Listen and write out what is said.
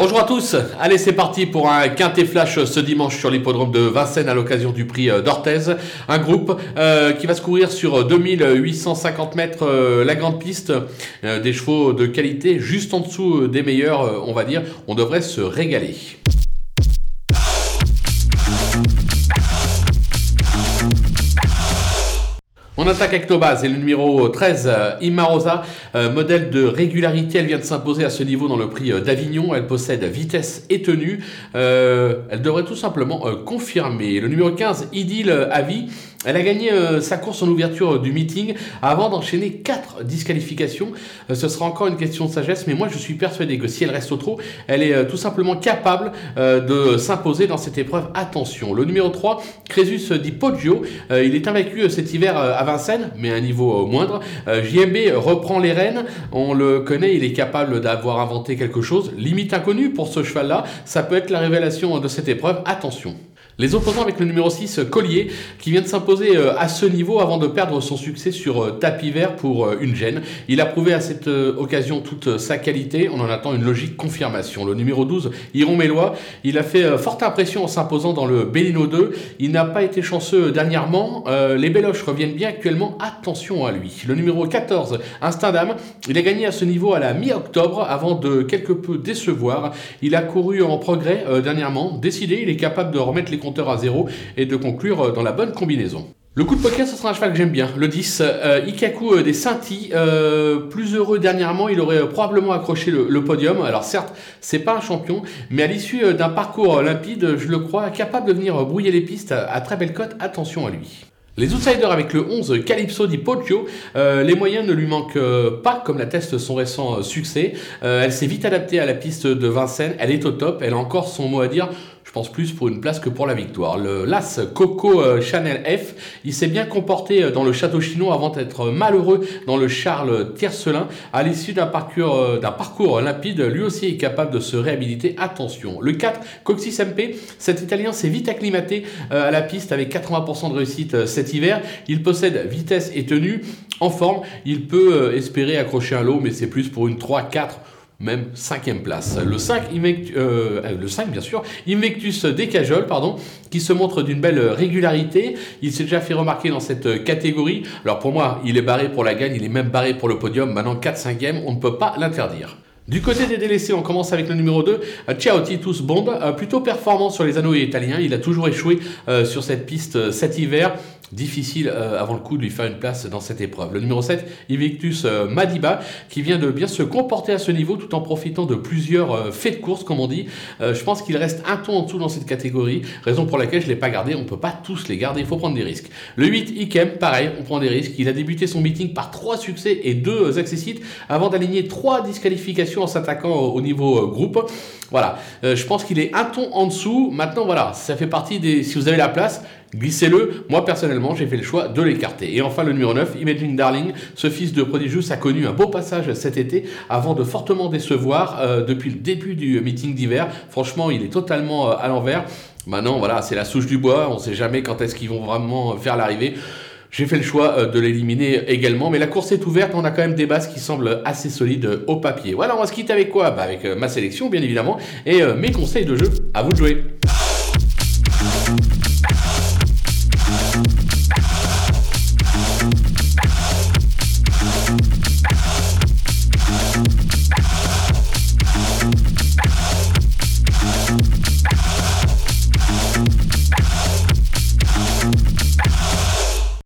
Bonjour à tous, allez c'est parti pour un quintet flash ce dimanche sur l'hippodrome de Vincennes à l'occasion du prix euh, d'Orthez. Un groupe euh, qui va se courir sur 2850 mètres euh, la grande piste, des chevaux de qualité juste en dessous des meilleurs on va dire, on devrait se régaler. Attaque avec et le numéro 13, euh, Imarosa, euh, modèle de régularité, elle vient de s'imposer à ce niveau dans le prix euh, d'Avignon, elle possède vitesse et tenue, elle devrait tout simplement confirmer. Le numéro 15, Idil Avi, elle a gagné sa course en ouverture du meeting avant d'enchaîner 4 disqualifications. ce sera encore une question de sagesse, mais moi je suis persuadé que si elle reste au trot, elle est tout simplement capable de s'imposer dans cette épreuve. Attention, le numéro 3, Crésus Di Poggio, il est invaincu cet hiver à Vincennes, mais à un niveau moindre. Euh, JMB reprend les rênes, on le connaît, il est capable d'avoir inventé quelque chose, limite inconnu pour ce cheval-là, ça peut être la révélation de cette épreuve, attention. Les opposants avec le numéro 6, Collier, qui vient de s'imposer euh, à ce niveau avant de perdre son succès sur euh, tapis vert pour euh, une gêne. Il a prouvé à cette occasion toute sa qualité. On en attend une logique confirmation. Le numéro 12, Iron Mélois, il a fait forte impression en s'imposant dans le Bellino 2. Il n'a pas été chanceux dernièrement. Les Béloches reviennent bien actuellement. Attention à lui. Le numéro 14, Instinct d'âme, il a gagné à ce niveau à la mi-octobre avant de quelque peu décevoir. Il a couru en progrès dernièrement. Décidé, il est capable de remettre les à zéro et de conclure euh, dans la bonne combinaison. Le coup de poker, ce sera un cheval que j'aime bien. Le 10, euh, Ikaku euh, des Saintis, plus heureux dernièrement, il aurait probablement accroché le, podium. Alors certes, c'est pas un champion, mais à l'issue d'un parcours limpide, je le crois capable de venir brouiller les pistes à très belle cote. Attention à lui. Les outsiders avec le 11 Calypso di Poggio, les moyens ne lui manquent pas comme l'atteste son récent succès. elle s'est vite adaptée à la piste de Vincennes, elle est au top, elle a encore son mot à dire je pense plus pour une place que pour la victoire. Le Las Coco euh, Chanel F, il s'est bien comporté euh, dans le château chinois avant d'être malheureux dans le Charles Tiercelin. À l'issue d'un parcours, euh, limpide, lui aussi est capable de se réhabiliter. Attention. Le 4, Coxis MP, cet Italien s'est vite acclimaté à la piste avec 80% de réussite cet hiver. Il possède vitesse et tenue. En forme, il peut espérer accrocher un lot, mais c'est plus pour une 3-4 même cinquième place. Le 5, euh, 5 bien sûr, Invectus Decajol, pardon, qui se montre d'une belle régularité. Il s'est déjà fait remarquer dans cette catégorie. Alors pour moi, il est barré pour la gagne, il est même barré pour le podium. Maintenant 4-5e, on ne peut pas l'interdire. Du côté des délaissés, on commence avec le numéro 2, Ciao Titus Bond, euh, plutôt performant sur les anneaux italiens. Il a toujours échoué euh, sur cette piste cet hiver difficile euh, avant le coup de lui faire une place dans cette épreuve. Le numéro 7, Invictus euh, Madiba, qui vient de bien se comporter à ce niveau tout en profitant de plusieurs euh, faits de course, comme on dit. je pense qu'il reste un ton en dessous dans cette catégorie, raison pour laquelle je ne l'ai pas gardé. On ne peut pas tous les garder, il faut prendre des risques. Le 8, Ikem, pareil, on prend des risques. Il a débuté son meeting par trois succès et deux accessites avant d'aligner trois disqualifications en s'attaquant au, niveau groupe. Voilà, je pense qu'il est un ton en dessous. Maintenant, voilà, ça fait partie des... Si vous avez la place, glissez-le. Moi, personnellement, j'ai fait le choix de l'écarter. Et enfin, le numéro 9, Imagine Darling. Ce fils de Prodigious a connu un beau passage cet été avant de fortement décevoir euh, depuis le début du meeting d'hiver. Franchement, il est totalement euh, à l'envers. Maintenant, voilà, c'est la souche du bois. On ne sait jamais quand est-ce qu'ils vont vraiment faire l'arrivée. J'ai fait le choix euh, de l'éliminer également, mais la course est ouverte, on a quand même des bases qui semblent assez solides au papier. Voilà, on va se quitter avec quoi? Bah Avec ma sélection, bien évidemment, et mes conseils de jeu. À vous de jouer